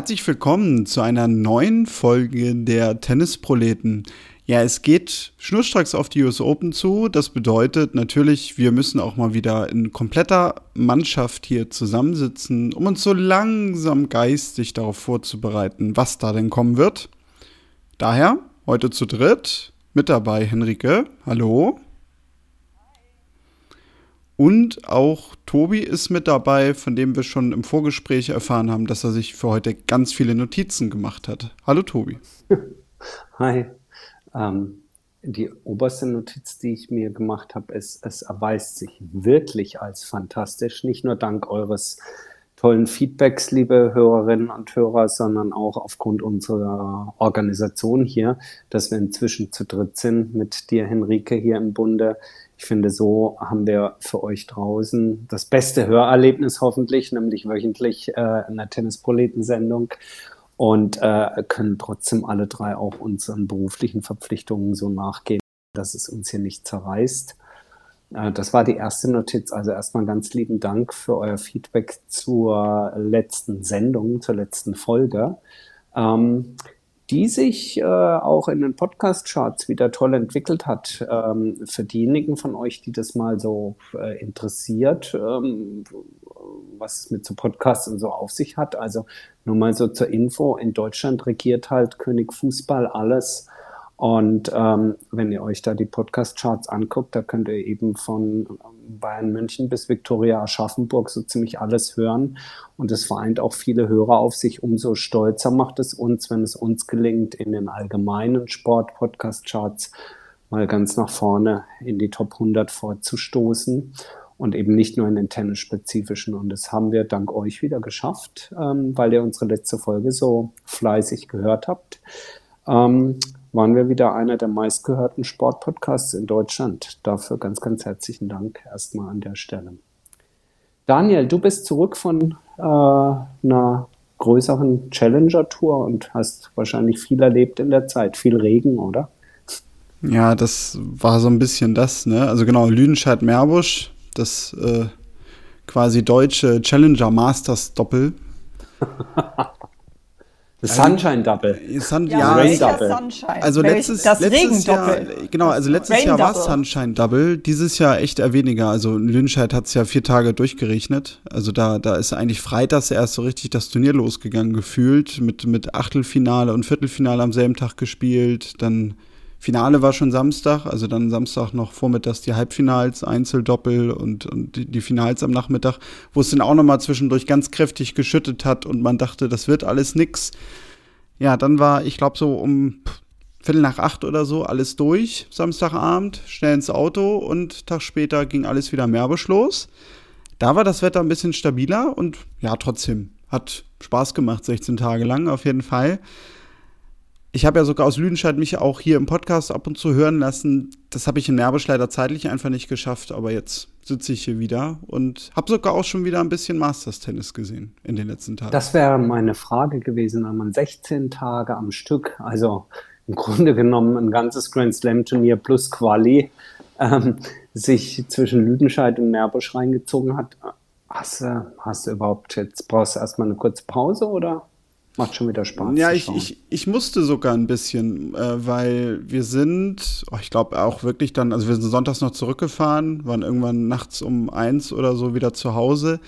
Herzlich willkommen zu einer neuen Folge der Tennisproleten. Ja, es geht schnurstracks auf die US Open zu. Das bedeutet natürlich, wir müssen auch mal wieder in kompletter Mannschaft hier zusammensitzen, um uns so langsam geistig darauf vorzubereiten, was da denn kommen wird. Daher heute zu dritt mit dabei Henrike. Hallo. Und auch Tobi ist mit dabei, von dem wir schon im Vorgespräch erfahren haben, dass er sich für heute ganz viele Notizen gemacht hat. Hallo Tobi. Hi. Ähm, die oberste Notiz, die ich mir gemacht habe, ist, es erweist sich wirklich als fantastisch, nicht nur dank eures tollen Feedbacks, liebe Hörerinnen und Hörer, sondern auch aufgrund unserer Organisation hier, dass wir inzwischen zu dritt sind mit dir, Henrike, hier im Bunde. Ich finde, so haben wir für euch draußen das beste Hörerlebnis hoffentlich, nämlich wöchentlich äh, eine Tennisproletensendung und äh, können trotzdem alle drei auch unseren beruflichen Verpflichtungen so nachgehen, dass es uns hier nicht zerreißt. Äh, das war die erste Notiz. Also erstmal ganz lieben Dank für euer Feedback zur letzten Sendung, zur letzten Folge. Ähm, die sich äh, auch in den Podcast-Charts wieder toll entwickelt hat. Ähm, für diejenigen von euch, die das mal so äh, interessiert, ähm, was es mit so Podcasts und so auf sich hat. Also nur mal so zur Info, in Deutschland regiert halt König Fußball alles und ähm, wenn ihr euch da die Podcast-Charts anguckt, da könnt ihr eben von Bayern München bis Viktoria Aschaffenburg so ziemlich alles hören. Und es vereint auch viele Hörer auf sich. Umso stolzer macht es uns, wenn es uns gelingt, in den allgemeinen Sport-Podcast-Charts mal ganz nach vorne in die Top 100 vorzustoßen und eben nicht nur in den tennisspezifischen. Und das haben wir dank euch wieder geschafft, ähm, weil ihr unsere letzte Folge so fleißig gehört habt. Ähm, waren wir wieder einer der meistgehörten Sportpodcasts in Deutschland. Dafür ganz, ganz herzlichen Dank erstmal an der Stelle. Daniel, du bist zurück von äh, einer größeren Challenger-Tour und hast wahrscheinlich viel erlebt in der Zeit. Viel Regen, oder? Ja, das war so ein bisschen das, ne? Also genau, Lüdenscheid-Meerbusch, das äh, quasi deutsche Challenger Masters Doppel. Das Sunshine Double. Sun, ja, ja Rain Double. Sunshine. Also letztes, das letztes Jahr, genau, also letztes Rain Jahr war es Sunshine Double, dieses Jahr echt eher weniger. Also in Lünscheid hat es ja vier Tage durchgerechnet. Also da, da ist eigentlich freitags erst so richtig das Turnier losgegangen gefühlt, mit, mit Achtelfinale und Viertelfinale am selben Tag gespielt, dann Finale war schon Samstag, also dann Samstag noch vormittags die Halbfinals, Einzeldoppel und, und die, die Finals am Nachmittag, wo es dann auch nochmal zwischendurch ganz kräftig geschüttet hat und man dachte, das wird alles nix. Ja, dann war, ich glaube, so um Viertel nach acht oder so alles durch, Samstagabend, schnell ins Auto und Tag später ging alles wieder Meerbusch los. Da war das Wetter ein bisschen stabiler und ja, trotzdem hat Spaß gemacht, 16 Tage lang auf jeden Fall ich habe ja sogar aus Lüdenscheid mich auch hier im Podcast ab und zu hören lassen. Das habe ich in Nerbisch leider zeitlich einfach nicht geschafft, aber jetzt sitze ich hier wieder und habe sogar auch schon wieder ein bisschen Masters-Tennis gesehen in den letzten Tagen. Das wäre meine Frage gewesen, wenn man 16 Tage am Stück, also im Grunde genommen ein ganzes Grand Slam-Turnier plus Quali, ähm, sich zwischen Lüdenscheid und Nerbusch reingezogen hat. Hast, hast du überhaupt jetzt, brauchst du erstmal eine kurze Pause oder? Macht schon wieder Spaß. Ja, ich, ich, ich musste sogar ein bisschen, äh, weil wir sind, oh, ich glaube auch wirklich dann, also wir sind sonntags noch zurückgefahren, waren irgendwann nachts um eins oder so wieder zu Hause.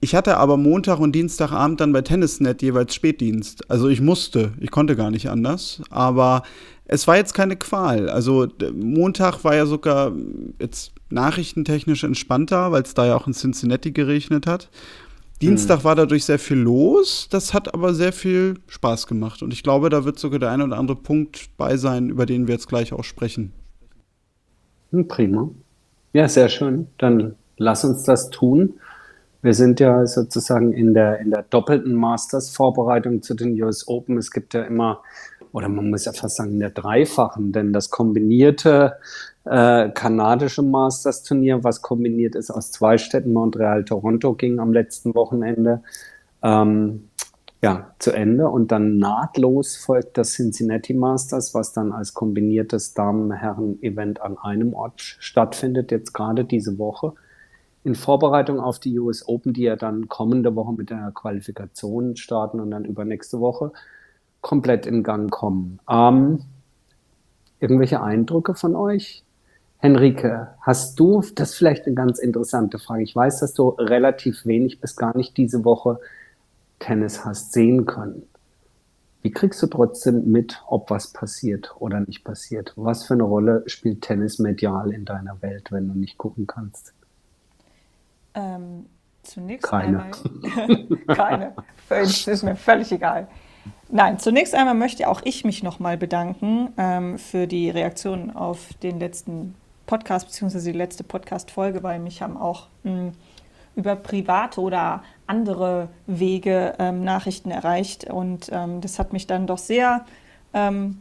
Ich hatte aber Montag und Dienstagabend dann bei Tennisnet jeweils Spätdienst. Also ich musste, ich konnte gar nicht anders. Aber es war jetzt keine Qual. Also Montag war ja sogar jetzt nachrichtentechnisch entspannter, weil es da ja auch in Cincinnati geregnet hat. Dienstag hm. war dadurch sehr viel los. Das hat aber sehr viel Spaß gemacht. Und ich glaube, da wird sogar der eine oder andere Punkt bei sein, über den wir jetzt gleich auch sprechen. Hm, prima. Ja, sehr schön. Dann lass uns das tun. Wir sind ja sozusagen in der, in der doppelten Masters-Vorbereitung zu den US Open. Es gibt ja immer, oder man muss ja fast sagen, in der dreifachen, denn das kombinierte äh, kanadische Masters-Turnier, was kombiniert ist aus zwei Städten, Montreal, Toronto, ging am letzten Wochenende ähm, ja, zu Ende. Und dann nahtlos folgt das Cincinnati Masters, was dann als kombiniertes Damen-Herren-Event an einem Ort stattfindet, jetzt gerade diese Woche in Vorbereitung auf die US Open, die ja dann kommende Woche mit der Qualifikation starten und dann übernächste Woche komplett in Gang kommen. Ähm, irgendwelche Eindrücke von euch? Henrike, hast du, das ist vielleicht eine ganz interessante Frage. Ich weiß, dass du relativ wenig bis gar nicht diese Woche Tennis hast sehen können. Wie kriegst du trotzdem mit, ob was passiert oder nicht passiert? Was für eine Rolle spielt Tennis medial in deiner Welt, wenn du nicht gucken kannst? Ähm, zunächst keine. einmal. keine. Ist mir völlig egal. Nein, zunächst einmal möchte auch ich mich nochmal bedanken ähm, für die Reaktion auf den letzten Podcast, beziehungsweise die letzte Podcast-Folge, weil mich haben auch mh, hm, über private oder andere Wege ähm, Nachrichten erreicht. Und ähm, das hat mich dann doch sehr ähm,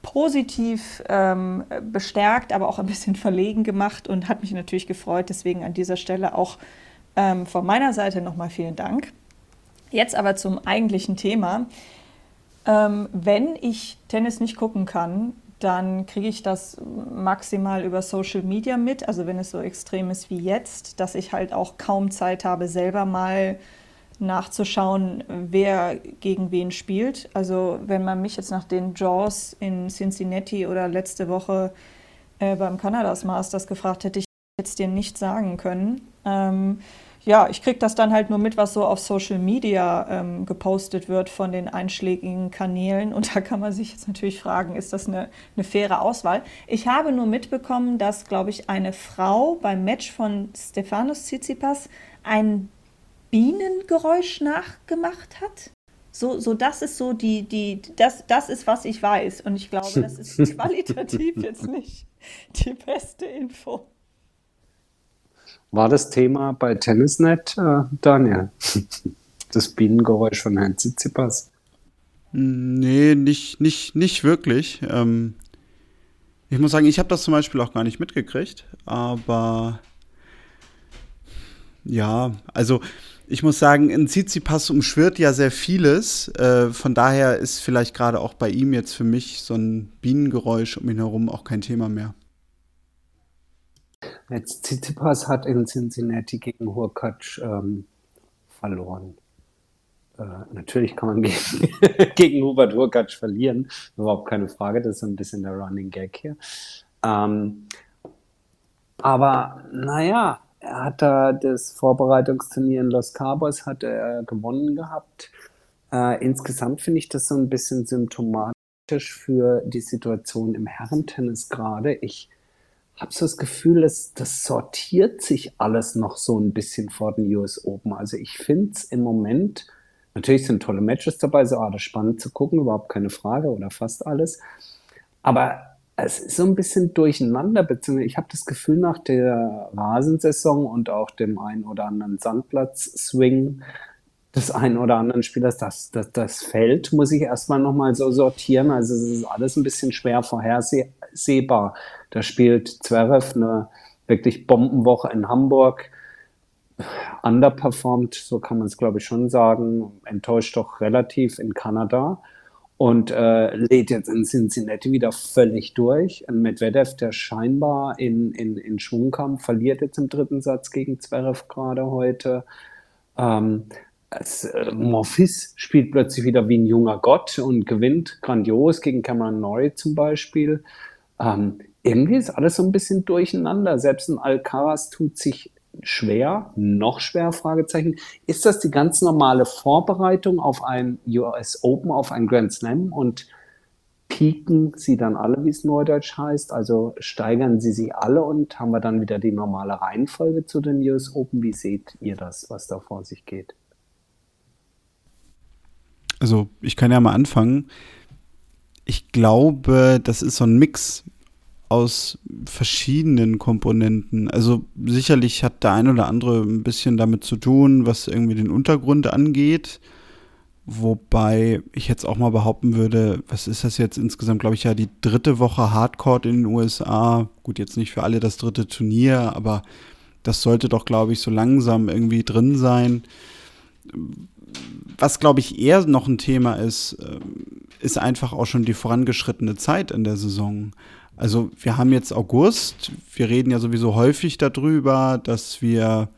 positiv ähm, bestärkt, aber auch ein bisschen verlegen gemacht und hat mich natürlich gefreut. Deswegen an dieser Stelle auch ähm, von meiner Seite nochmal vielen Dank. Jetzt aber zum eigentlichen Thema. Ähm, wenn ich Tennis nicht gucken kann, dann kriege ich das maximal über Social Media mit. Also wenn es so extrem ist wie jetzt, dass ich halt auch kaum Zeit habe, selber mal nachzuschauen, wer gegen wen spielt. Also wenn man mich jetzt nach den Jaws in Cincinnati oder letzte Woche äh, beim Kanadas Masters gefragt hätte, ich jetzt dir nicht sagen können. Ähm, ja, ich kriege das dann halt nur mit, was so auf Social Media ähm, gepostet wird von den einschlägigen Kanälen. Und da kann man sich jetzt natürlich fragen, ist das eine, eine faire Auswahl? Ich habe nur mitbekommen, dass, glaube ich, eine Frau beim Match von Stefanos Tsitsipas ein Bienengeräusch nachgemacht hat. So, so das ist so die, die, das, das ist, was ich weiß. Und ich glaube, das ist qualitativ jetzt nicht die beste Info. War das Thema bei Tennisnet, äh, Daniel? Das Bienengeräusch von Herrn Tsitsipas? Nee, nicht, nicht, nicht wirklich. Ähm, ich muss sagen, ich habe das zum Beispiel auch gar nicht mitgekriegt, aber ja, also ich muss sagen, in Tsitsipas umschwirrt ja sehr vieles. Äh, von daher ist vielleicht gerade auch bei ihm jetzt für mich so ein Bienengeräusch um ihn herum auch kein Thema mehr. Jetzt Tsitsipas hat in Cincinnati gegen Hurkacz ähm, verloren. Äh, natürlich kann man gegen, gegen Hubert Hurkacz verlieren, überhaupt keine Frage. Das ist ein bisschen der Running Gag hier. Ähm, aber naja, er hat da das Vorbereitungsturnier in Los Cabos hat er gewonnen gehabt. Äh, insgesamt finde ich das so ein bisschen symptomatisch für die Situation im Herrentennis gerade. Ich habe so das Gefühl, dass das sortiert sich alles noch so ein bisschen vor den US Open. Also ich finde es im Moment, natürlich sind tolle Matches dabei, so alles spannend zu gucken, überhaupt keine Frage oder fast alles. Aber es ist so ein bisschen durcheinander, beziehungsweise ich habe das Gefühl nach der Rasensaison und auch dem einen oder anderen Sandplatz-Swing des einen oder anderen Spielers, das, das, das Feld muss ich erstmal nochmal so sortieren. Also es ist alles ein bisschen schwer vorhersehbar. Da spielt Zverev eine wirklich Bombenwoche in Hamburg, underperformed, so kann man es glaube ich schon sagen, enttäuscht doch relativ in Kanada und äh, lädt jetzt in Cincinnati wieder völlig durch. Ein Medvedev, der scheinbar in, in, in Schwung kam, verliert jetzt im dritten Satz gegen Zverev gerade heute. Ähm, äh, Morphis spielt plötzlich wieder wie ein junger Gott und gewinnt grandios gegen Cameron Norrie zum Beispiel. Ähm, irgendwie ist alles so ein bisschen durcheinander. Selbst ein Alcaraz tut sich schwer, noch schwer, Fragezeichen. Ist das die ganz normale Vorbereitung auf ein US Open, auf ein Grand Slam und pieken sie dann alle, wie es neudeutsch heißt? Also steigern sie sie alle und haben wir dann wieder die normale Reihenfolge zu den US Open? Wie seht ihr das, was da vor sich geht? Also ich kann ja mal anfangen. Ich glaube, das ist so ein Mix aus verschiedenen Komponenten. Also sicherlich hat der ein oder andere ein bisschen damit zu tun, was irgendwie den Untergrund angeht. Wobei ich jetzt auch mal behaupten würde, was ist das jetzt insgesamt, glaube ich, ja die dritte Woche Hardcore in den USA. Gut, jetzt nicht für alle das dritte Turnier, aber das sollte doch, glaube ich, so langsam irgendwie drin sein. Was, glaube ich, eher noch ein Thema ist, ähm, ist einfach auch schon die vorangeschrittene Zeit in der Saison. Also wir haben jetzt August, wir reden ja sowieso häufig darüber, dass wir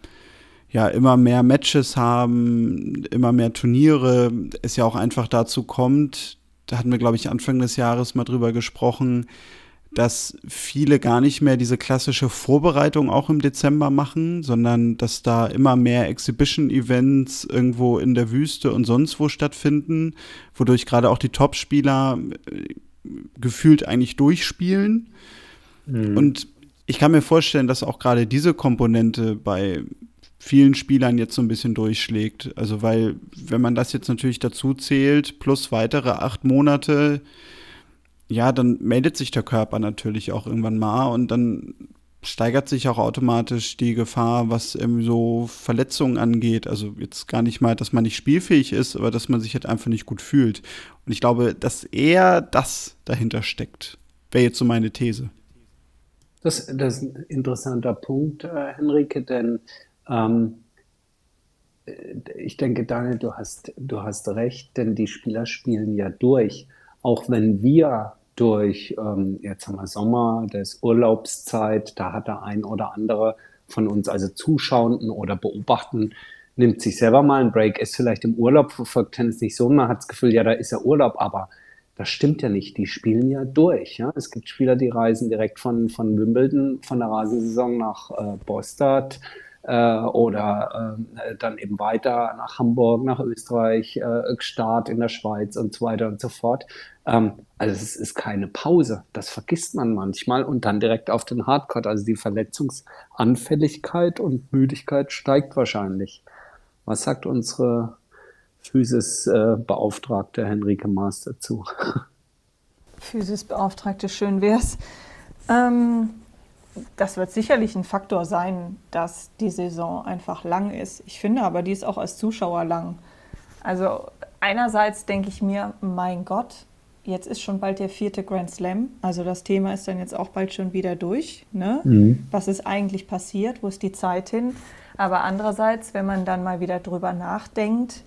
ja immer mehr Matches haben, immer mehr Turniere, es ja auch einfach dazu kommt, da hatten wir, glaube ich, Anfang des Jahres mal drüber gesprochen, dass viele gar nicht mehr diese klassische Vorbereitung auch im Dezember machen, sondern dass da immer mehr Exhibition-Events irgendwo in der Wüste und sonst wo stattfinden, wodurch gerade auch die Top-Spieler äh, gefühlt eigentlich durchspielen. Mhm. Und ich kann mir vorstellen, dass auch gerade diese Komponente bei vielen Spielern jetzt so ein bisschen durchschlägt. Also weil, wenn man das jetzt natürlich dazu zählt, plus weitere acht Monate, ja, dann meldet sich der Körper natürlich auch irgendwann mal und dann steigert sich auch automatisch die Gefahr, was eben so Verletzungen angeht. Also jetzt gar nicht mal, dass man nicht spielfähig ist, aber dass man sich halt einfach nicht gut fühlt. Und ich glaube, dass eher das dahinter steckt, wäre jetzt so meine These. Das, das ist ein interessanter Punkt, äh, Henrike, denn ähm, ich denke, Daniel, du hast, du hast recht, denn die Spieler spielen ja durch. Auch wenn wir durch, ähm, jetzt haben wir Sommer, das Urlaubszeit, da hat der ein oder andere von uns, also Zuschauenden oder Beobachten, nimmt sich selber mal einen Break, ist vielleicht im Urlaub, verfolgt Tennis nicht so, man hat das Gefühl, ja, da ist ja Urlaub, aber das stimmt ja nicht. Die spielen ja durch. Ja? Es gibt Spieler, die reisen direkt von, von Wimbledon, von der Rasensaison nach äh, Bostad, äh, oder äh, dann eben weiter nach Hamburg, nach Österreich, äh, Start in der Schweiz und so weiter und so fort. Ähm, also es ist keine Pause, das vergisst man manchmal und dann direkt auf den Hardcore. Also die Verletzungsanfälligkeit und Müdigkeit steigt wahrscheinlich. Was sagt unsere Physis-Beauftragte Henrike Maas dazu? Physis-Beauftragte, schön wär's. Ähm, das wird sicherlich ein Faktor sein, dass die Saison einfach lang ist. Ich finde aber, die ist auch als Zuschauer lang. Also einerseits denke ich mir, mein Gott, jetzt ist schon bald der vierte Grand Slam. Also das Thema ist dann jetzt auch bald schon wieder durch. Ne? Mhm. Was ist eigentlich passiert? Wo ist die Zeit hin? Aber andererseits, wenn man dann mal wieder drüber nachdenkt,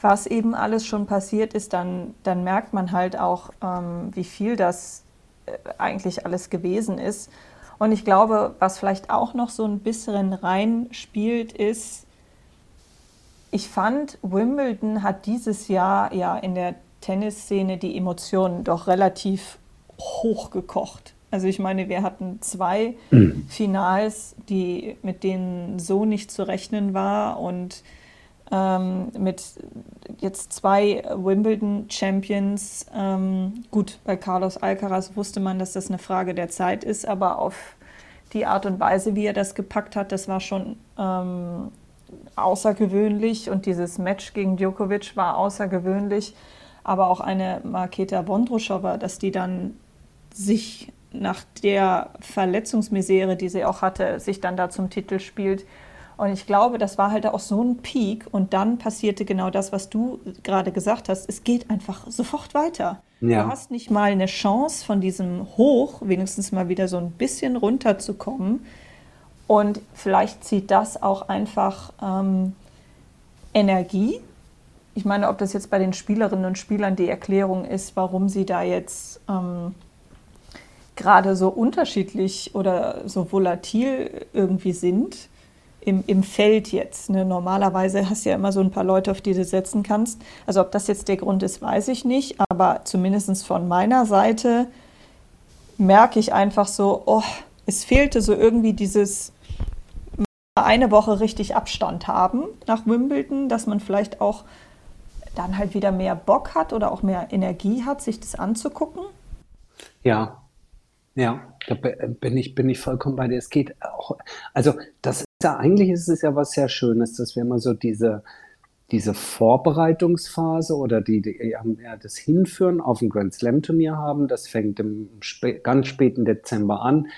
was eben alles schon passiert ist, dann, dann merkt man halt auch, ähm, wie viel das äh, eigentlich alles gewesen ist. Und ich glaube, was vielleicht auch noch so ein bisschen reinspielt, ist, ich fand, Wimbledon hat dieses Jahr ja in der Tennisszene die Emotionen doch relativ hochgekocht. Also ich meine, wir hatten zwei mhm. Finals, die, mit denen so nicht zu rechnen war und ähm, mit jetzt zwei Wimbledon-Champions. Ähm, gut, bei Carlos Alcaraz wusste man, dass das eine Frage der Zeit ist, aber auf die Art und Weise, wie er das gepackt hat, das war schon ähm, außergewöhnlich und dieses Match gegen Djokovic war außergewöhnlich. Aber auch eine Marketa Vondrushova, dass die dann sich nach der Verletzungsmisere, die sie auch hatte, sich dann da zum Titel spielt, und ich glaube, das war halt auch so ein Peak. Und dann passierte genau das, was du gerade gesagt hast. Es geht einfach sofort weiter. Ja. Du hast nicht mal eine Chance, von diesem Hoch wenigstens mal wieder so ein bisschen runterzukommen. Und vielleicht zieht das auch einfach ähm, Energie. Ich meine, ob das jetzt bei den Spielerinnen und Spielern die Erklärung ist, warum sie da jetzt ähm, gerade so unterschiedlich oder so volatil irgendwie sind im, im Feld jetzt. Ne? Normalerweise hast du ja immer so ein paar Leute, auf die du setzen kannst. Also ob das jetzt der Grund ist, weiß ich nicht. Aber zumindest von meiner Seite merke ich einfach so, oh, es fehlte so irgendwie dieses eine Woche richtig Abstand haben nach Wimbledon, dass man vielleicht auch dann halt wieder mehr Bock hat oder auch mehr Energie hat, sich das anzugucken. Ja, ja, da bin ich, bin ich vollkommen bei dir. Es geht auch, also das ja, eigentlich ist es ja was sehr Schönes, dass wir mal so diese, diese Vorbereitungsphase oder die, die ja, das Hinführen auf ein Grand Slam Turnier haben. Das fängt im spä ganz späten Dezember an,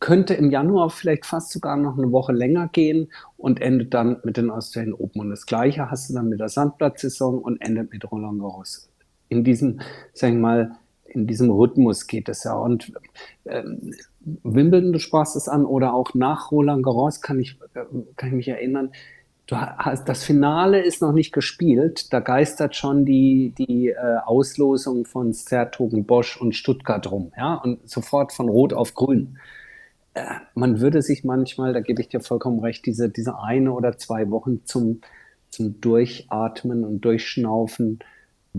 könnte im Januar vielleicht fast sogar noch eine Woche länger gehen und endet dann mit den Australian Open. Und das Gleiche hast du dann mit der Sandplatzsaison und endet mit Roland Garros. In diesem, sagen wir mal, in diesem Rhythmus geht es ja. Und ähm, Wimbledon, du sprachst es an, oder auch nach Roland Garros kann ich, äh, kann ich mich erinnern, du hast, das Finale ist noch nicht gespielt. Da geistert schon die, die äh, Auslosung von Sertogen, Bosch und Stuttgart rum. Ja? Und sofort von Rot auf Grün. Äh, man würde sich manchmal, da gebe ich dir vollkommen recht, diese, diese eine oder zwei Wochen zum, zum Durchatmen und Durchschnaufen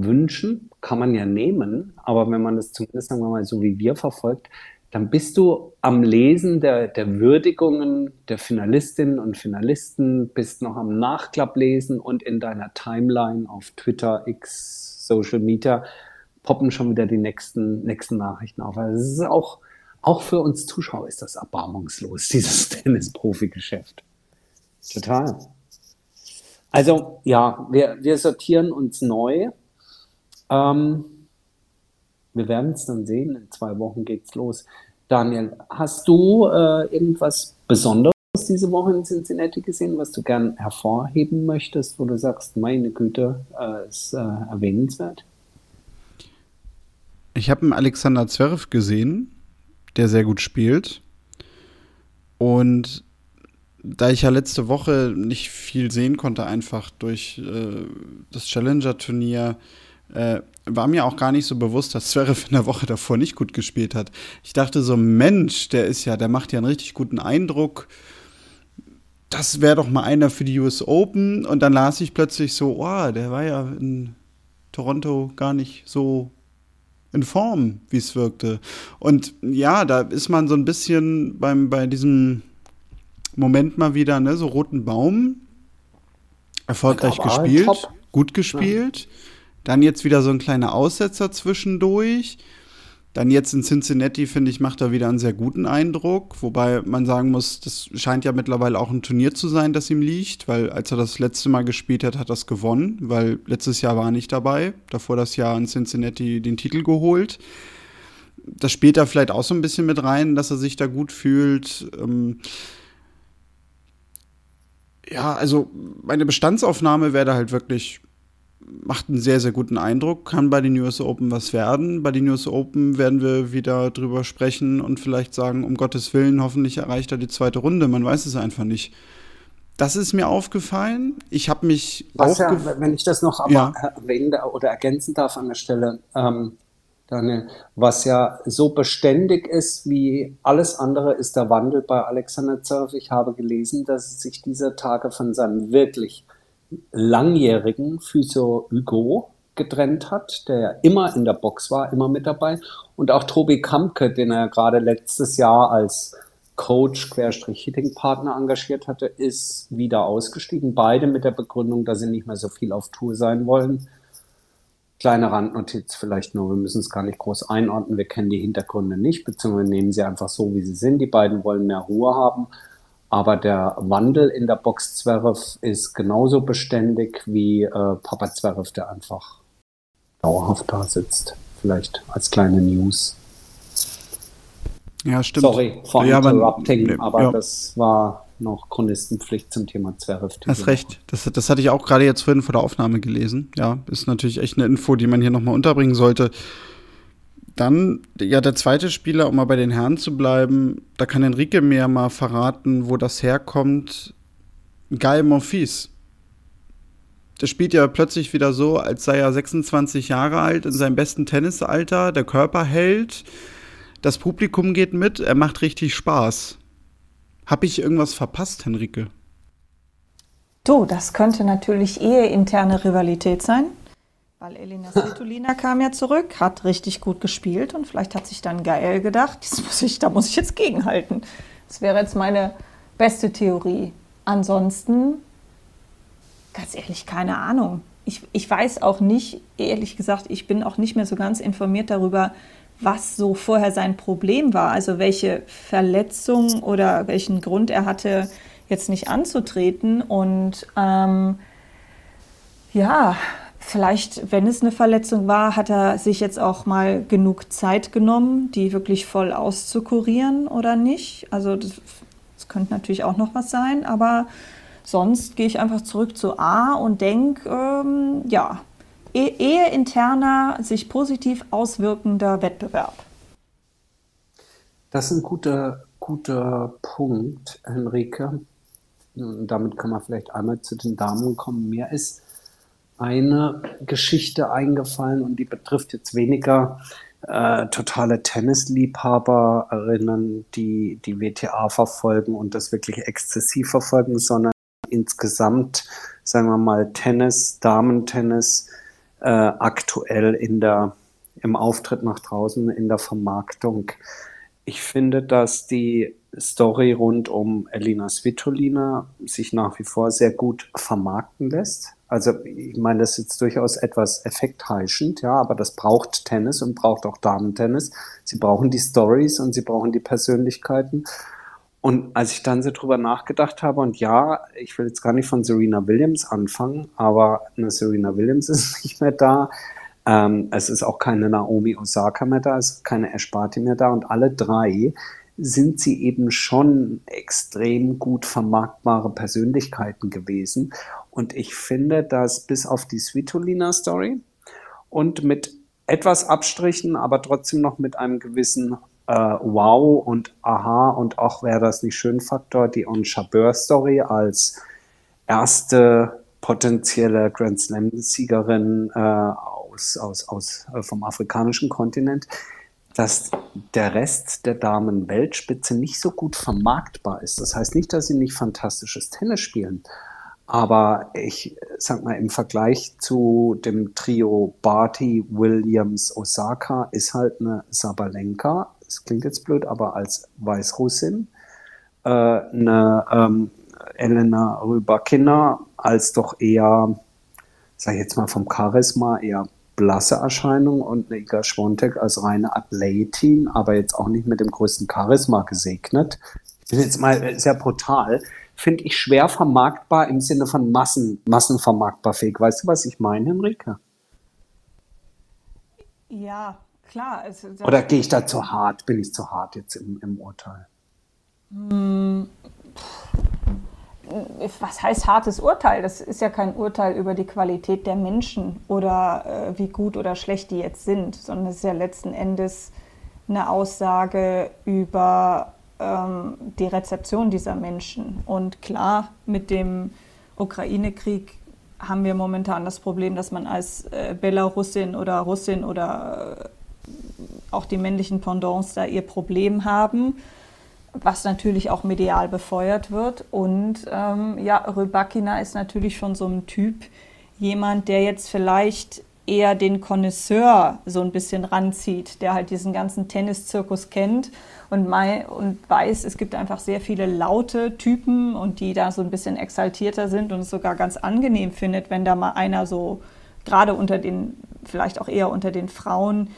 wünschen. Kann man ja nehmen. Aber wenn man das zumindest, sagen wir mal, so wie wir verfolgt, dann bist du am Lesen der, der Würdigungen der Finalistinnen und Finalisten, bist noch am Nachklapplesen und in deiner Timeline auf Twitter, X, Social Media poppen schon wieder die nächsten, nächsten Nachrichten auf. Also es ist auch, auch für uns Zuschauer ist das erbarmungslos, dieses Tennis-Profi-Geschäft. Total. Also ja, wir, wir sortieren uns neu. Ähm, wir werden es dann sehen. In zwei Wochen geht's los. Daniel, hast du äh, irgendwas Besonderes diese Woche in Cincinnati gesehen, was du gern hervorheben möchtest, wo du sagst, meine Güte, äh, ist äh, erwähnenswert? Ich habe einen Alexander Zverev gesehen, der sehr gut spielt. Und da ich ja letzte Woche nicht viel sehen konnte, einfach durch äh, das Challenger-Turnier, äh, war mir auch gar nicht so bewusst, dass Zverev in der Woche davor nicht gut gespielt hat. Ich dachte so, Mensch, der ist ja, der macht ja einen richtig guten Eindruck. Das wäre doch mal einer für die US Open. Und dann las ich plötzlich so, oh, der war ja in Toronto gar nicht so in Form, wie es wirkte. Und ja, da ist man so ein bisschen beim, bei diesem Moment mal wieder, ne, so roten Baum. Erfolgreich gespielt, gut gespielt. Ja dann jetzt wieder so ein kleiner Aussetzer zwischendurch. Dann jetzt in Cincinnati, finde ich, macht er wieder einen sehr guten Eindruck. Wobei man sagen muss, das scheint ja mittlerweile auch ein Turnier zu sein, das ihm liegt, weil als er das letzte Mal gespielt hat, hat er es gewonnen, weil letztes Jahr war er nicht dabei. Davor das Jahr in Cincinnati den Titel geholt. Das spielt er vielleicht auch so ein bisschen mit rein, dass er sich da gut fühlt. Ähm ja, also meine Bestandsaufnahme wäre da halt wirklich macht einen sehr, sehr guten Eindruck, kann bei den US Open was werden. Bei den US Open werden wir wieder drüber sprechen und vielleicht sagen, um Gottes Willen, hoffentlich erreicht er die zweite Runde. Man weiß es einfach nicht. Das ist mir aufgefallen. Ich habe mich was ja, wenn ich das noch ja. erwähnen oder ergänzen darf an der Stelle, ähm, Daniel, was ja so beständig ist wie alles andere, ist der Wandel bei Alexander Zerf. Ich habe gelesen, dass sich dieser Tage von seinem wirklich langjährigen Physio Hugo getrennt hat, der immer in der Box war, immer mit dabei. Und auch Tobi Kampke, den er gerade letztes Jahr als Coach Hitting Partner engagiert hatte, ist wieder ausgestiegen. Beide mit der Begründung, dass sie nicht mehr so viel auf Tour sein wollen. Kleine Randnotiz vielleicht nur, wir müssen es gar nicht groß einordnen. Wir kennen die Hintergründe nicht, beziehungsweise nehmen sie einfach so, wie sie sind. Die beiden wollen mehr Ruhe haben. Aber der Wandel in der Box Zverev ist genauso beständig wie äh, Papa Zverev, der einfach dauerhaft da sitzt. Vielleicht als kleine News. Ja, stimmt. Sorry for ja, interrupting, aber, aber ja. das war noch Chronistenpflicht zum Thema Zverev. Hast recht. Das, das hatte ich auch gerade jetzt vorhin vor der Aufnahme gelesen. Ja, ist natürlich echt eine Info, die man hier nochmal unterbringen sollte. Dann, ja, der zweite Spieler, um mal bei den Herren zu bleiben, da kann Enrique mir mal verraten, wo das herkommt. Guy Monfils. Der spielt ja plötzlich wieder so, als sei er 26 Jahre alt, in seinem besten Tennisalter, der Körper hält, das Publikum geht mit, er macht richtig Spaß. Hab ich irgendwas verpasst, Henrike? Du, das könnte natürlich eher interne Rivalität sein. Weil Elena Svitolina kam ja zurück, hat richtig gut gespielt und vielleicht hat sich dann Gael gedacht, muss ich, da muss ich jetzt gegenhalten. Das wäre jetzt meine beste Theorie. Ansonsten, ganz ehrlich, keine Ahnung. Ich, ich weiß auch nicht, ehrlich gesagt, ich bin auch nicht mehr so ganz informiert darüber, was so vorher sein Problem war. Also welche Verletzung oder welchen Grund er hatte, jetzt nicht anzutreten. Und ähm, ja, vielleicht, wenn es eine Verletzung war, hat er sich jetzt auch mal genug Zeit genommen, die wirklich voll auszukurieren oder nicht. Also das, das könnte natürlich auch noch was sein, aber sonst gehe ich einfach zurück zu A und denke, ähm, ja, e eher interner, sich positiv auswirkender Wettbewerb. Das ist ein guter, guter Punkt, Henrike. und damit kann man vielleicht einmal zu den Damen kommen. Mir ist eine Geschichte eingefallen und die betrifft jetzt weniger äh, totale Tennisliebhaberinnen, die die WTA verfolgen und das wirklich exzessiv verfolgen, sondern insgesamt, sagen wir mal, Tennis, Damentennis äh, aktuell in der, im Auftritt nach draußen, in der Vermarktung. Ich finde, dass die Story rund um Elina Svitolina sich nach wie vor sehr gut vermarkten lässt. Also ich meine, das ist jetzt durchaus etwas effektheischend, ja, aber das braucht Tennis und braucht auch Damentennis. Sie brauchen die Stories und sie brauchen die Persönlichkeiten. Und als ich dann so drüber nachgedacht habe, und ja, ich will jetzt gar nicht von Serena Williams anfangen, aber eine Serena Williams ist nicht mehr da. Ähm, es ist auch keine Naomi Osaka mehr da, es ist keine Esparti mehr da. Und alle drei sind sie eben schon extrem gut vermarktbare Persönlichkeiten gewesen. Und ich finde, dass bis auf die Svitolina-Story und mit etwas Abstrichen, aber trotzdem noch mit einem gewissen äh, Wow und Aha und auch wäre das nicht schön Faktor, die On Chabeur-Story als erste potenzielle Grand Slam-Siegerin äh, aus, aus, aus, äh, vom afrikanischen Kontinent dass der Rest der Damen-Weltspitze nicht so gut vermarktbar ist. Das heißt nicht, dass sie nicht fantastisches Tennis spielen, aber ich sag mal, im Vergleich zu dem Trio Barty, Williams, Osaka ist halt eine Sabalenka, das klingt jetzt blöd, aber als Weißrussin, äh, eine ähm, Elena Rybakina als doch eher, sag ich jetzt mal vom Charisma, eher blasse Erscheinung und eine Iga Schwontek als reine Athletin, aber jetzt auch nicht mit dem größten Charisma gesegnet. Ich bin jetzt mal sehr brutal. Finde ich schwer vermarktbar im Sinne von Massen, massenvermarktbar fähig. Weißt du, was ich meine, Henrike? Ja, klar. Also, Oder gehe ich da zu hart? Bin ich zu hart jetzt im, im Urteil? Hm, was heißt hartes Urteil? Das ist ja kein Urteil über die Qualität der Menschen oder äh, wie gut oder schlecht die jetzt sind, sondern es ist ja letzten Endes eine Aussage über ähm, die Rezeption dieser Menschen. Und klar, mit dem Ukraine-Krieg haben wir momentan das Problem, dass man als äh, Belarusin oder Russin oder äh, auch die männlichen Pendants da ihr Problem haben was natürlich auch medial befeuert wird. Und ähm, ja, Rybakina ist natürlich schon so ein Typ, jemand, der jetzt vielleicht eher den Connoisseur so ein bisschen ranzieht, der halt diesen ganzen Tenniszirkus kennt und, und weiß, es gibt einfach sehr viele laute Typen und die da so ein bisschen exaltierter sind und es sogar ganz angenehm findet, wenn da mal einer so gerade unter den, vielleicht auch eher unter den Frauen,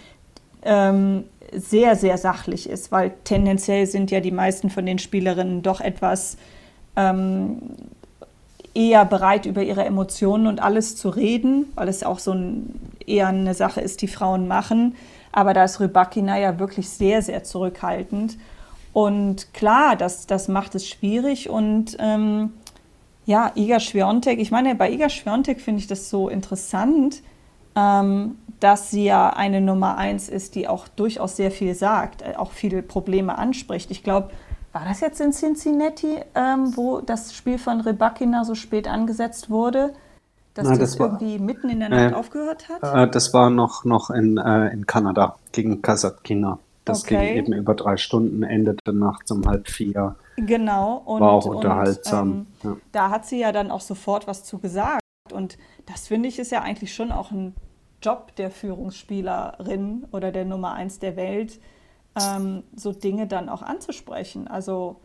ähm, sehr, sehr sachlich ist, weil tendenziell sind ja die meisten von den Spielerinnen doch etwas ähm, eher bereit, über ihre Emotionen und alles zu reden, weil es auch so ein, eher eine Sache ist, die Frauen machen. Aber da ist Rybakina ja wirklich sehr, sehr zurückhaltend. Und klar, das, das macht es schwierig. Und ähm, ja, Iga Schwiontek, ich meine, bei Iga Schwiontek finde ich das so interessant, ähm, dass sie ja eine Nummer eins ist, die auch durchaus sehr viel sagt, äh, auch viele Probleme anspricht. Ich glaube, war das jetzt in Cincinnati, ähm, wo das Spiel von Rebakina so spät angesetzt wurde? Dass Nein, das, das irgendwie mitten in der Nacht äh, aufgehört hat? Äh, das war noch, noch in, äh, in Kanada gegen Kasatkina. Das okay. ging eben über drei Stunden, endete nachts um halb vier. Genau. Und, war auch unterhaltsam. Und, ähm, ja. Da hat sie ja dann auch sofort was zu gesagt. Und das finde ich ist ja eigentlich schon auch ein Job der Führungsspielerin oder der Nummer eins der Welt, ähm, so Dinge dann auch anzusprechen. Also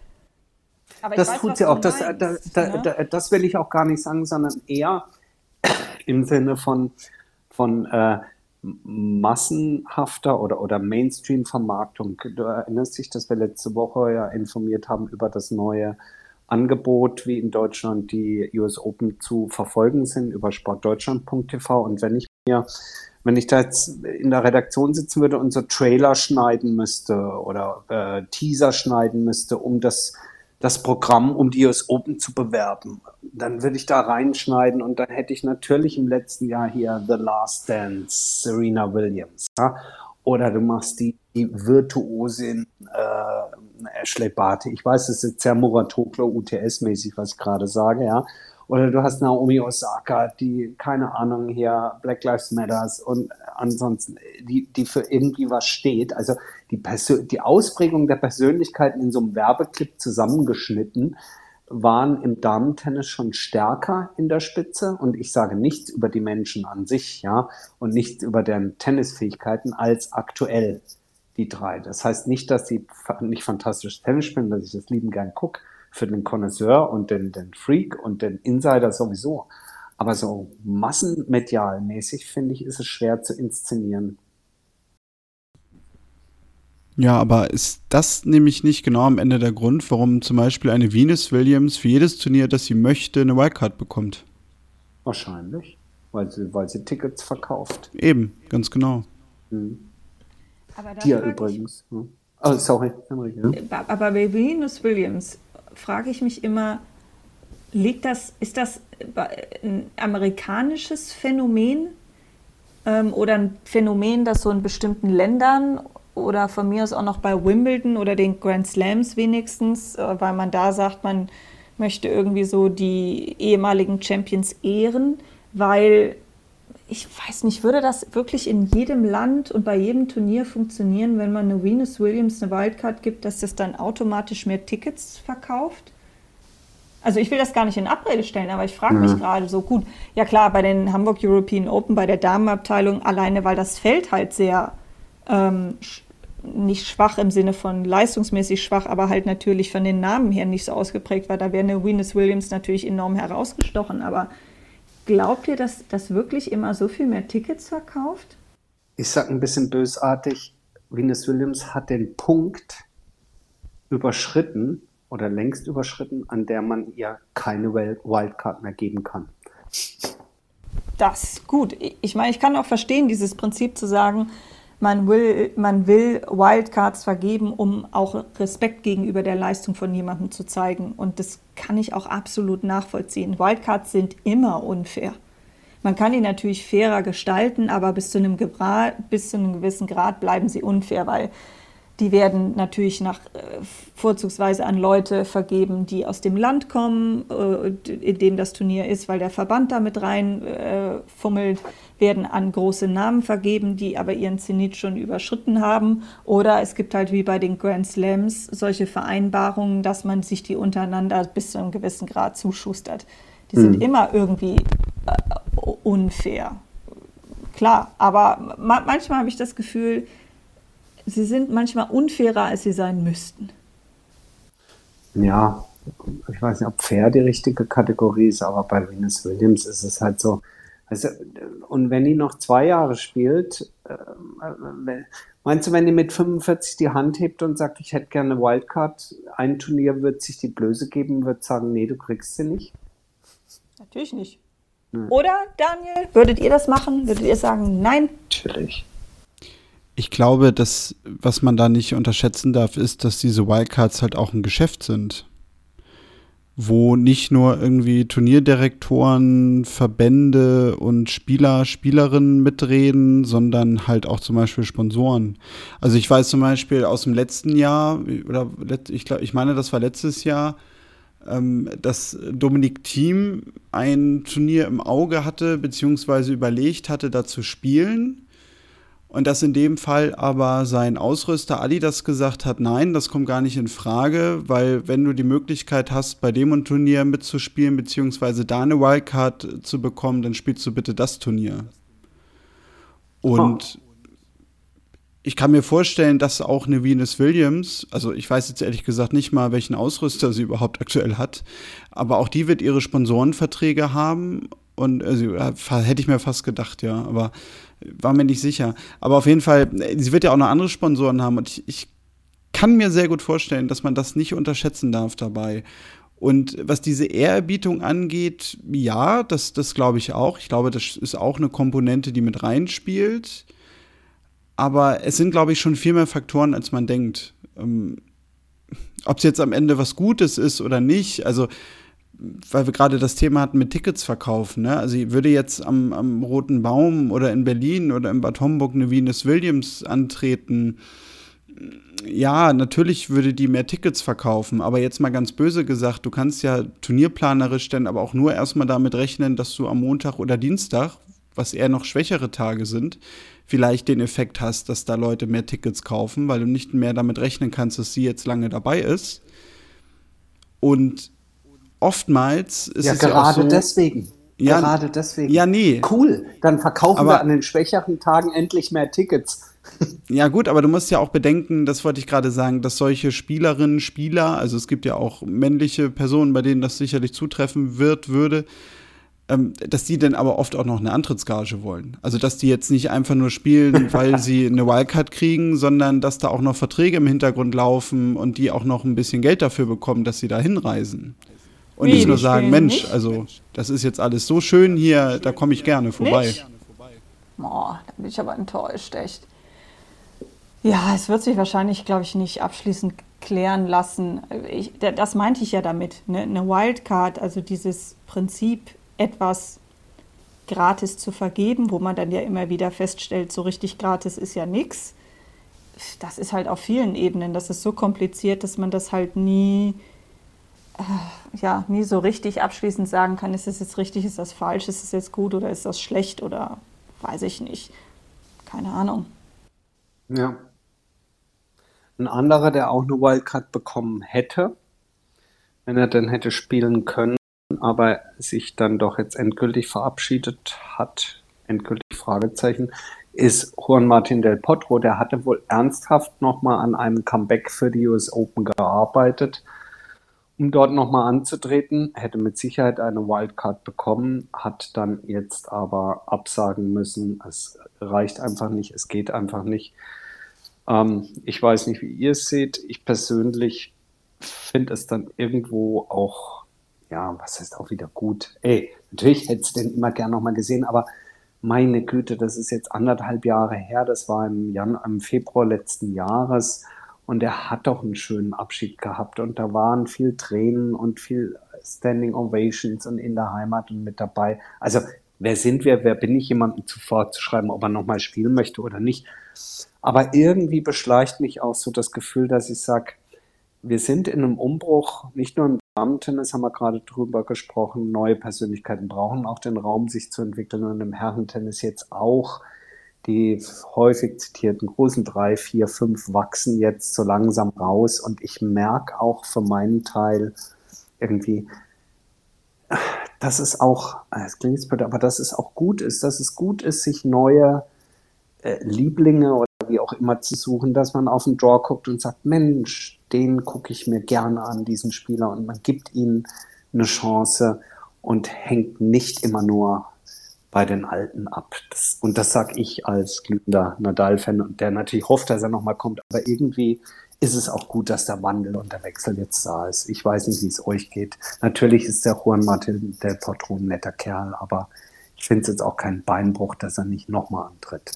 das weiß, tut sie auch. Das, meinst, da, da, ne? das will ich auch gar nicht sagen, sondern eher im Sinne von, von äh, massenhafter oder, oder Mainstream-Vermarktung. Du erinnerst dich, dass wir letzte Woche ja informiert haben über das neue Angebot, wie in Deutschland die US Open zu verfolgen sind, über sportdeutschland.tv. Und wenn ich mir, wenn ich da jetzt in der Redaktion sitzen würde und so Trailer schneiden müsste oder äh, Teaser schneiden müsste, um das, das Programm, um die US Open zu bewerben, dann würde ich da reinschneiden und dann hätte ich natürlich im letzten Jahr hier The Last Dance, Serena Williams. Ja? Oder du machst die, die Virtuosin äh, Ashley Barty. Ich weiß, es ist sehr Muratoglu UTS-mäßig, was ich gerade sage, ja. Oder du hast Naomi Osaka, die, keine Ahnung, hier Black Lives Matters und ansonsten, die, die für irgendwie was steht. Also die, die Ausprägung der Persönlichkeiten in so einem Werbeclip zusammengeschnitten waren im Damentennis schon stärker in der Spitze und ich sage nichts über die Menschen an sich, ja, und nichts über deren Tennisfähigkeiten als aktuell die drei. Das heißt nicht, dass sie nicht fantastisch Tennis spielen, dass ich das lieben gern gucke für den Connoisseur und den, den Freak und den Insider sowieso. Aber so massenmedial mäßig, finde ich, ist es schwer zu inszenieren. Ja, aber ist das nämlich nicht genau am Ende der Grund, warum zum Beispiel eine Venus Williams für jedes Turnier, das sie möchte, eine Wildcard bekommt? Wahrscheinlich, weil sie, weil sie Tickets verkauft. Eben, ganz genau. Hm. Dir übrigens. Ich, hm. Oh, sorry, Henrik. Ja. Aber bei Venus Williams frage ich mich immer, liegt das, ist das ein amerikanisches Phänomen ähm, oder ein Phänomen, das so in bestimmten Ländern oder von mir aus auch noch bei Wimbledon oder den Grand Slams wenigstens, äh, weil man da sagt, man möchte irgendwie so die ehemaligen Champions ehren, weil ich weiß nicht, würde das wirklich in jedem Land und bei jedem Turnier funktionieren, wenn man eine Venus Williams eine Wildcard gibt, dass das dann automatisch mehr Tickets verkauft? Also ich will das gar nicht in Abrede stellen, aber ich frage mich gerade so gut. Ja klar, bei den Hamburg European Open, bei der Damenabteilung, alleine weil das Feld halt sehr ähm, nicht schwach im Sinne von leistungsmäßig schwach, aber halt natürlich von den Namen her nicht so ausgeprägt war. Da wäre eine Venus Williams natürlich enorm herausgestochen. Aber glaubt ihr, dass das wirklich immer so viel mehr Tickets verkauft? Ich sage ein bisschen bösartig, Venus Williams hat den Punkt überschritten oder längst überschritten, an der man ihr keine Wildcard mehr geben kann. Das gut. Ich meine, ich kann auch verstehen, dieses Prinzip zu sagen, man will, man will Wildcards vergeben, um auch Respekt gegenüber der Leistung von jemandem zu zeigen. Und das kann ich auch absolut nachvollziehen. Wildcards sind immer unfair. Man kann die natürlich fairer gestalten, aber bis zu einem, Grad, bis zu einem gewissen Grad bleiben sie unfair, weil die werden natürlich nach äh, vorzugsweise an Leute vergeben, die aus dem Land kommen, äh, in dem das Turnier ist, weil der Verband da mit rein äh, fummelt, werden an große Namen vergeben, die aber ihren Zenit schon überschritten haben. Oder es gibt halt wie bei den Grand Slams solche Vereinbarungen, dass man sich die untereinander bis zu einem gewissen Grad zuschustert. Die mhm. sind immer irgendwie äh, unfair. Klar, aber ma manchmal habe ich das Gefühl, sie sind manchmal unfairer, als sie sein müssten. Ja, ich weiß nicht, ob fair die richtige Kategorie ist, aber bei Venus Williams ist es halt so. Also, und wenn die noch zwei Jahre spielt, äh, meinst du, wenn die mit 45 die Hand hebt und sagt, ich hätte gerne eine Wildcard, ein Turnier wird sich die Blöße geben, wird sagen, nee, du kriegst sie nicht? Natürlich nicht. Hm. Oder, Daniel, würdet ihr das machen? Würdet ihr sagen, nein? Natürlich. Ich glaube, dass, was man da nicht unterschätzen darf, ist, dass diese Wildcards halt auch ein Geschäft sind. Wo nicht nur irgendwie Turnierdirektoren, Verbände und Spieler, Spielerinnen mitreden, sondern halt auch zum Beispiel Sponsoren. Also ich weiß zum Beispiel aus dem letzten Jahr, oder ich glaube, ich meine, das war letztes Jahr, ähm, dass Dominik Thiem ein Turnier im Auge hatte, beziehungsweise überlegt hatte, da zu spielen und dass in dem Fall aber sein Ausrüster Adidas gesagt hat, nein, das kommt gar nicht in Frage, weil wenn du die Möglichkeit hast, bei dem Turnier mitzuspielen, beziehungsweise da eine Wildcard zu bekommen, dann spielst du bitte das Turnier. Und oh. ich kann mir vorstellen, dass auch eine Venus Williams, also ich weiß jetzt ehrlich gesagt nicht mal, welchen Ausrüster sie überhaupt aktuell hat, aber auch die wird ihre Sponsorenverträge haben und also, hätte ich mir fast gedacht, ja, aber war mir nicht sicher. Aber auf jeden Fall, sie wird ja auch noch andere Sponsoren haben und ich, ich kann mir sehr gut vorstellen, dass man das nicht unterschätzen darf dabei. Und was diese Ehrerbietung angeht, ja, das, das glaube ich auch. Ich glaube, das ist auch eine Komponente, die mit reinspielt. Aber es sind, glaube ich, schon viel mehr Faktoren, als man denkt. Ähm, Ob es jetzt am Ende was Gutes ist oder nicht, also weil wir gerade das Thema hatten mit Tickets verkaufen. Ne? Also würde jetzt am, am Roten Baum oder in Berlin oder in Bad Homburg eine Venus Williams antreten, ja, natürlich würde die mehr Tickets verkaufen, aber jetzt mal ganz böse gesagt, du kannst ja turnierplanerisch dann aber auch nur erstmal damit rechnen, dass du am Montag oder Dienstag, was eher noch schwächere Tage sind, vielleicht den Effekt hast, dass da Leute mehr Tickets kaufen, weil du nicht mehr damit rechnen kannst, dass sie jetzt lange dabei ist. Und oftmals ist ja, es ja auch so, deswegen. Ja, gerade deswegen. Ja, nee. Cool, dann verkaufen aber, wir an den schwächeren Tagen endlich mehr Tickets. Ja, gut, aber du musst ja auch bedenken, das wollte ich gerade sagen, dass solche Spielerinnen, Spieler, also es gibt ja auch männliche Personen, bei denen das sicherlich zutreffen wird, würde, ähm, dass die dann aber oft auch noch eine Antrittsgage wollen. Also, dass die jetzt nicht einfach nur spielen, weil sie eine Wildcard kriegen, sondern dass da auch noch Verträge im Hintergrund laufen und die auch noch ein bisschen Geld dafür bekommen, dass sie da hinreisen. Und Wie, nicht nur sagen, Mensch, nicht? also das ist jetzt alles so schön hier, da komme ich gerne vorbei. Nicht? Boah, da bin ich aber enttäuscht, echt. Ja, es wird sich wahrscheinlich, glaube ich, nicht abschließend klären lassen. Ich, das meinte ich ja damit. Ne? Eine Wildcard, also dieses Prinzip, etwas gratis zu vergeben, wo man dann ja immer wieder feststellt, so richtig gratis ist ja nichts. Das ist halt auf vielen Ebenen. Das ist so kompliziert, dass man das halt nie, ja, nie so richtig abschließend sagen kann, ist das jetzt richtig, ist das falsch, ist das jetzt gut oder ist das schlecht oder weiß ich nicht. Keine Ahnung. Ja, ein anderer, der auch eine Wildcard bekommen hätte, wenn er denn hätte spielen können, aber sich dann doch jetzt endgültig verabschiedet hat, endgültig Fragezeichen, ist Juan Martin del Potro. Der hatte wohl ernsthaft nochmal an einem Comeback für die US Open gearbeitet, um dort nochmal anzutreten. Hätte mit Sicherheit eine Wildcard bekommen, hat dann jetzt aber absagen müssen. Es reicht einfach nicht, es geht einfach nicht. Ähm, ich weiß nicht, wie ihr es seht. Ich persönlich finde es dann irgendwo auch, ja, was heißt auch wieder gut. Ey, natürlich hätte es den immer gern nochmal gesehen, aber meine Güte, das ist jetzt anderthalb Jahre her. Das war im, Jan im Februar letzten Jahres. Und er hat doch einen schönen Abschied gehabt. Und da waren viel Tränen und viel Standing Ovations und in der Heimat und mit dabei. Also, wer sind wir? Wer bin ich, jemandem zuvor zu schreiben, ob er nochmal spielen möchte oder nicht? Aber irgendwie beschleicht mich auch so das Gefühl, dass ich sage, wir sind in einem Umbruch, nicht nur im Damen-Tennis haben wir gerade drüber gesprochen, neue Persönlichkeiten brauchen auch den Raum, sich zu entwickeln und im Herrentennis jetzt auch. Die häufig zitierten großen drei, vier, fünf wachsen jetzt so langsam raus. Und ich merke auch für meinen Teil irgendwie, dass es auch, es klingt blöd, aber dass es auch gut ist, dass es gut ist, sich neue äh, Lieblinge oder wie auch immer zu suchen, dass man auf den Draw guckt und sagt, Mensch, den gucke ich mir gerne an, diesen Spieler, und man gibt ihnen eine Chance und hängt nicht immer nur bei den Alten ab. Das, und das sage ich als glühender Nadal-Fan, der natürlich hofft, dass er nochmal kommt, aber irgendwie ist es auch gut, dass der Wandel und der Wechsel jetzt da ist. Ich weiß nicht, wie es euch geht. Natürlich ist der Juan Martin der Potro ein netter Kerl, aber ich finde es jetzt auch kein Beinbruch, dass er nicht nochmal antritt.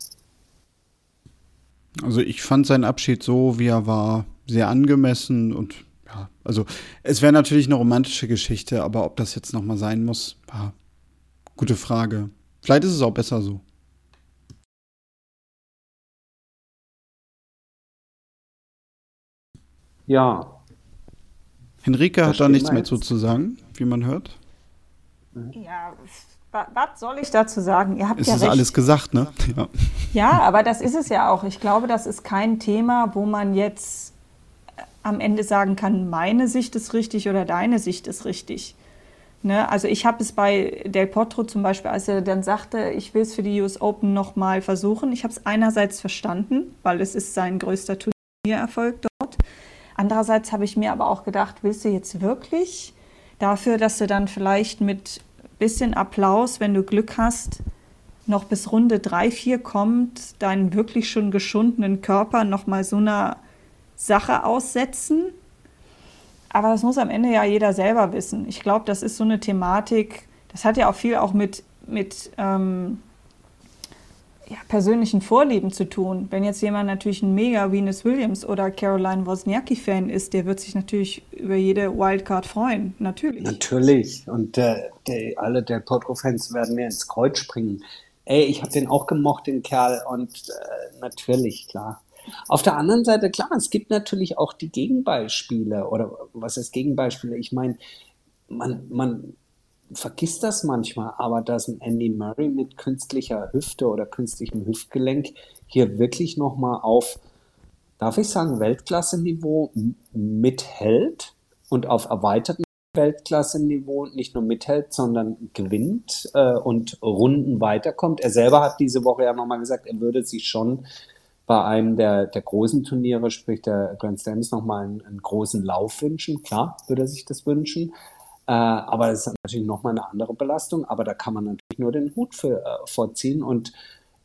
Also ich fand seinen Abschied so, wie er war, sehr angemessen und ja, also es wäre natürlich eine romantische Geschichte, aber ob das jetzt nochmal sein muss, ja, gute Frage. Vielleicht ist es auch besser so. Ja. Henrike hat da nichts mehr zu, zu sagen, wie man hört. Ja, was soll ich dazu sagen? Ihr habt es ja ist recht. alles gesagt, ne? Ja. ja, aber das ist es ja auch. Ich glaube, das ist kein Thema, wo man jetzt am Ende sagen kann, meine Sicht ist richtig oder deine Sicht ist richtig. Ne? Also ich habe es bei Del Potro zum Beispiel, als er dann sagte, ich will es für die US Open nochmal versuchen. Ich habe es einerseits verstanden, weil es ist sein größter Turniererfolg dort. Andererseits habe ich mir aber auch gedacht, willst du jetzt wirklich dafür, dass du dann vielleicht mit bisschen Applaus, wenn du Glück hast, noch bis Runde 3, 4 kommt, deinen wirklich schon geschundenen Körper nochmal so einer Sache aussetzen. Aber das muss am Ende ja jeder selber wissen. Ich glaube, das ist so eine Thematik, das hat ja auch viel auch mit, mit ähm, ja, persönlichen Vorlieben zu tun. Wenn jetzt jemand natürlich ein mega Venus Williams oder Caroline Wozniacki-Fan ist, der wird sich natürlich über jede Wildcard freuen. Natürlich. Natürlich. Und äh, der, alle der Potro-Fans werden mir ins Kreuz springen. Ey, ich habe den auch gemocht, den Kerl. Und äh, natürlich, klar. Auf der anderen Seite, klar, es gibt natürlich auch die Gegenbeispiele oder was ist Gegenbeispiele? Ich meine, man, man vergisst das manchmal, aber dass ein Andy Murray mit künstlicher Hüfte oder künstlichem Hüftgelenk hier wirklich nochmal auf, darf ich sagen, Weltklasse-Niveau mithält und auf erweitertem Weltklasse-Niveau nicht nur mithält, sondern gewinnt äh, und Runden weiterkommt. Er selber hat diese Woche ja nochmal gesagt, er würde sich schon bei einem der, der großen Turniere, sprich der Grand Slams, nochmal einen, einen großen Lauf wünschen. Klar, würde er sich das wünschen. Äh, aber es ist natürlich nochmal eine andere Belastung, aber da kann man natürlich nur den Hut für, äh, vorziehen. Und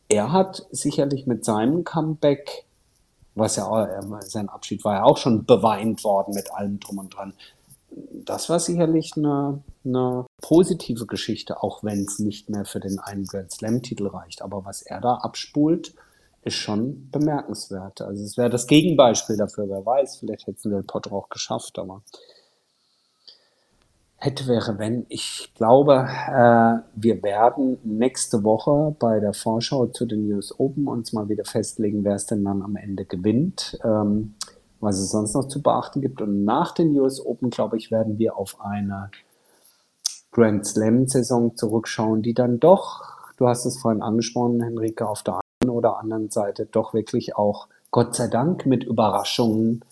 er hat sicherlich mit seinem Comeback, was ja auch, sein Abschied war ja auch schon beweint worden mit allem drum und dran. Das war sicherlich eine, eine positive Geschichte, auch wenn es nicht mehr für den einen Grand Slam-Titel reicht. Aber was er da abspult, ist schon bemerkenswert. Also es wäre das Gegenbeispiel dafür, wer weiß, vielleicht hätten wir Potter auch geschafft, aber hätte, wäre, wenn. Ich glaube, äh, wir werden nächste Woche bei der Vorschau zu den US Open uns mal wieder festlegen, wer es denn dann am Ende gewinnt, ähm, was es sonst noch zu beachten gibt. Und nach den US Open, glaube ich, werden wir auf eine Grand Slam-Saison zurückschauen, die dann doch, du hast es vorhin angesprochen, Henrike, auf der oder anderen Seite doch wirklich auch, Gott sei Dank, mit Überraschungen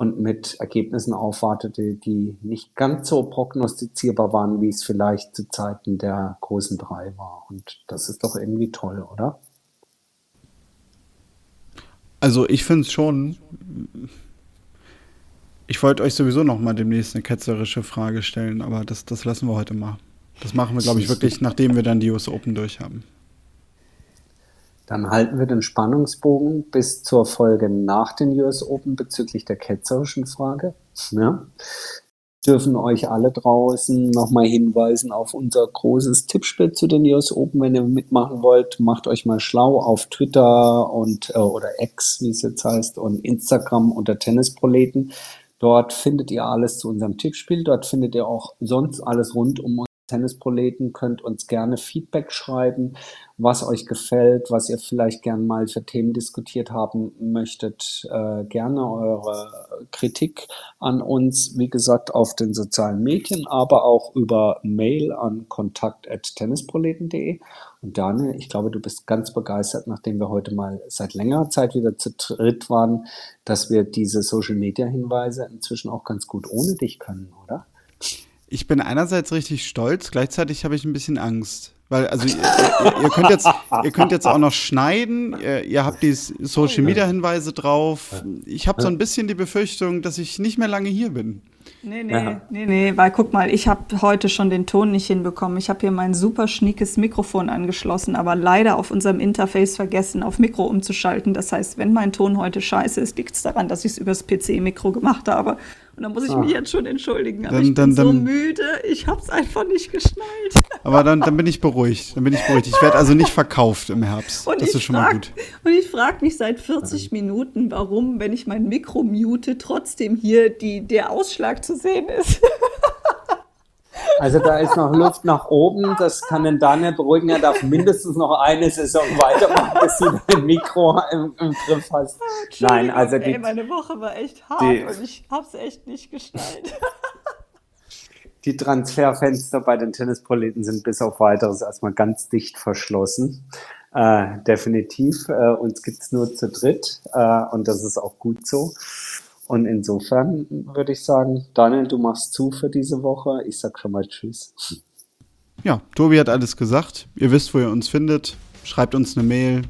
und mit Ergebnissen aufwartete, die nicht ganz so prognostizierbar waren, wie es vielleicht zu Zeiten der großen drei war. Und das ist doch irgendwie toll, oder? Also ich finde es schon. Ich wollte euch sowieso noch mal demnächst eine ketzerische Frage stellen, aber das, das lassen wir heute mal. Das machen wir, glaube ich, wirklich, nachdem wir dann die US Open durch haben. Dann halten wir den Spannungsbogen bis zur Folge nach den US Open bezüglich der ketzerischen Frage. Ja. Dürfen euch alle draußen nochmal hinweisen auf unser großes Tippspiel zu den US Open. Wenn ihr mitmachen wollt, macht euch mal schlau auf Twitter und äh, oder X, wie es jetzt heißt, und Instagram unter Tennisproleten. Dort findet ihr alles zu unserem Tippspiel. Dort findet ihr auch sonst alles rund um Tennisproleten, könnt uns gerne Feedback schreiben, was euch gefällt, was ihr vielleicht gern mal für Themen diskutiert haben möchtet. Äh, gerne eure Kritik an uns, wie gesagt, auf den sozialen Medien, aber auch über Mail an kontakt.tennisproleten.de. Und Daniel, ich glaube, du bist ganz begeistert, nachdem wir heute mal seit längerer Zeit wieder zu dritt waren, dass wir diese Social-Media-Hinweise inzwischen auch ganz gut ohne dich können, oder? Ich bin einerseits richtig stolz, gleichzeitig habe ich ein bisschen Angst. Weil, also ihr, ihr, könnt jetzt, ihr könnt jetzt auch noch schneiden, ihr, ihr habt die Social Media Hinweise drauf. Ich habe so ein bisschen die Befürchtung, dass ich nicht mehr lange hier bin. Nee, nee, ja. nee, nee, weil guck mal, ich habe heute schon den Ton nicht hinbekommen. Ich habe hier mein super schniekes Mikrofon angeschlossen, aber leider auf unserem Interface vergessen, auf Mikro umzuschalten. Das heißt, wenn mein Ton heute scheiße ist, liegt es daran, dass ich es übers PC-Mikro gemacht habe. Und dann muss ich ah. mich jetzt schon entschuldigen. Aber dann, ich bin dann, so müde, ich habe es einfach nicht geschnallt. Aber dann, dann bin ich beruhigt. Dann bin ich beruhigt. Ich werde also nicht verkauft im Herbst. Und das ist schon frag, mal gut. Und ich frage mich seit 40 Minuten, warum, wenn ich mein Mikro mute, trotzdem hier die, der Ausschlag zu sehen ist. Also da ist noch Luft nach oben, das kann den Daniel beruhigen. Er darf mindestens noch eine Saison weitermachen, bis du dein Mikro im, im Griff hast. Oh, Nein, also die, ey, meine Woche war echt hart die, und ich habe es echt nicht geschnallt. Die Transferfenster bei den Tennisproleten sind bis auf weiteres erstmal ganz dicht verschlossen. Äh, definitiv. Äh, uns es nur zu dritt äh, und das ist auch gut so. Und insofern würde ich sagen, Daniel, du machst zu für diese Woche. Ich sag schon mal Tschüss. Ja, Tobi hat alles gesagt. Ihr wisst, wo ihr uns findet. Schreibt uns eine Mail.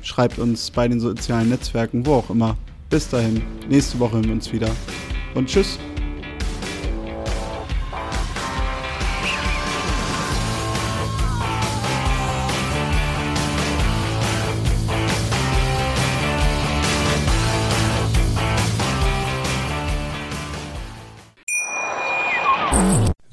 Schreibt uns bei den sozialen Netzwerken, wo auch immer. Bis dahin. Nächste Woche hören wir uns wieder. Und tschüss.